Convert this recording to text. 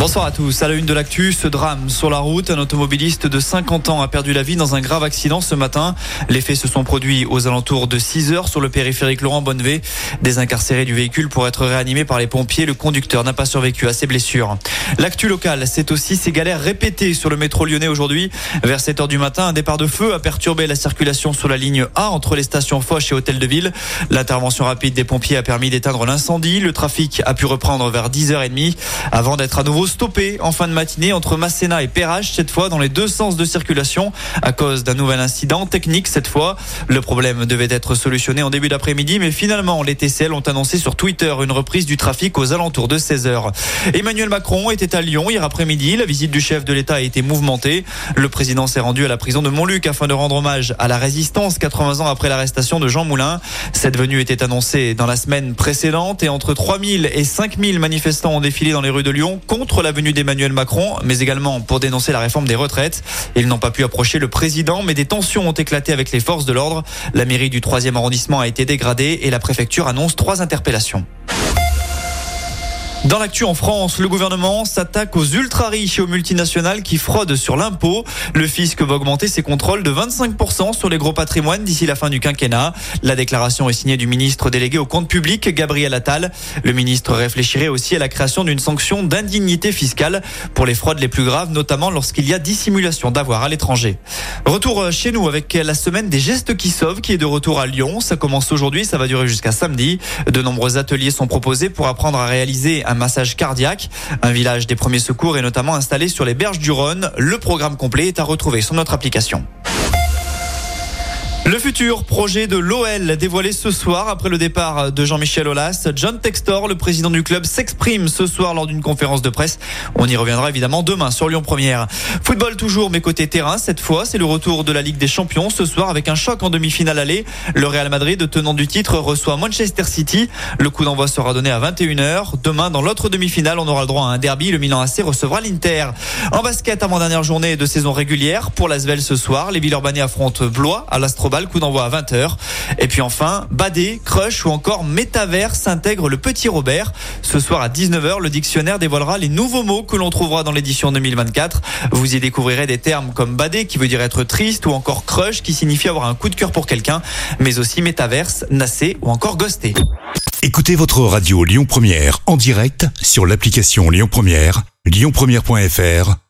Bonsoir à tous. À la une de l'actu, ce drame sur la route. Un automobiliste de 50 ans a perdu la vie dans un grave accident ce matin. Les faits se sont produits aux alentours de 6 heures sur le périphérique Laurent Bonnevé. Désincarcéré du véhicule pour être réanimé par les pompiers, le conducteur n'a pas survécu à ses blessures. L'actu locale, c'est aussi ces galères répétées sur le métro lyonnais aujourd'hui. Vers 7 heures du matin, un départ de feu a perturbé la circulation sur la ligne A entre les stations Foch et Hôtel de Ville. L'intervention rapide des pompiers a permis d'éteindre l'incendie. Le trafic a pu reprendre vers 10h30 avant d'être à nouveau stoppé en fin de matinée entre Masséna et Perrache, cette fois dans les deux sens de circulation à cause d'un nouvel incident technique cette fois. Le problème devait être solutionné en début d'après-midi, mais finalement les TCL ont annoncé sur Twitter une reprise du trafic aux alentours de 16 heures. Emmanuel Macron était à Lyon hier après-midi. La visite du chef de l'État a été mouvementée. Le président s'est rendu à la prison de Montluc afin de rendre hommage à la résistance 80 ans après l'arrestation de Jean Moulin. Cette venue était annoncée dans la semaine précédente et entre 3000 et 5000 manifestants ont défilé dans les rues de Lyon contre la venue d'Emmanuel Macron, mais également pour dénoncer la réforme des retraites. Ils n'ont pas pu approcher le président, mais des tensions ont éclaté avec les forces de l'ordre. La mairie du 3e arrondissement a été dégradée et la préfecture annonce trois interpellations. Dans l'actu en France, le gouvernement s'attaque aux ultra riches et aux multinationales qui fraudent sur l'impôt. Le fisc va augmenter ses contrôles de 25% sur les gros patrimoines d'ici la fin du quinquennat. La déclaration est signée du ministre délégué au compte public, Gabriel Attal. Le ministre réfléchirait aussi à la création d'une sanction d'indignité fiscale pour les fraudes les plus graves, notamment lorsqu'il y a dissimulation d'avoir à l'étranger. Retour chez nous avec la semaine des gestes qui sauvent qui est de retour à Lyon. Ça commence aujourd'hui, ça va durer jusqu'à samedi. De nombreux ateliers sont proposés pour apprendre à réaliser un massage cardiaque. Un village des premiers secours est notamment installé sur les berges du Rhône. Le programme complet est à retrouver sur notre application. Le futur projet de l'OL dévoilé ce soir après le départ de Jean-Michel Aulas. John Textor, le président du club, s'exprime ce soir lors d'une conférence de presse. On y reviendra évidemment demain sur Lyon Première. Football toujours, mais côté terrain, cette fois, c'est le retour de la Ligue des Champions ce soir avec un choc en demi-finale aller. Le Real Madrid, tenant du titre, reçoit Manchester City. Le coup d'envoi sera donné à 21h. Demain, dans l'autre demi-finale, on aura le droit à un derby. Le Milan AC recevra l'Inter. En basket, avant-dernière journée de saison régulière pour l'Asvel ce soir, les Villeurbanais affrontent Blois à l'Astrobal coup d'envoi à 20h. Et puis enfin, Badé, Crush ou encore Métaverse intègre le petit Robert. Ce soir à 19h, le dictionnaire dévoilera les nouveaux mots que l'on trouvera dans l'édition 2024. Vous y découvrirez des termes comme Badé qui veut dire être triste ou encore Crush qui signifie avoir un coup de cœur pour quelqu'un, mais aussi Métaverse, Nassé ou encore Ghosté. Écoutez votre radio Lyon Première en direct sur l'application Lyon Première, lyonpremière.fr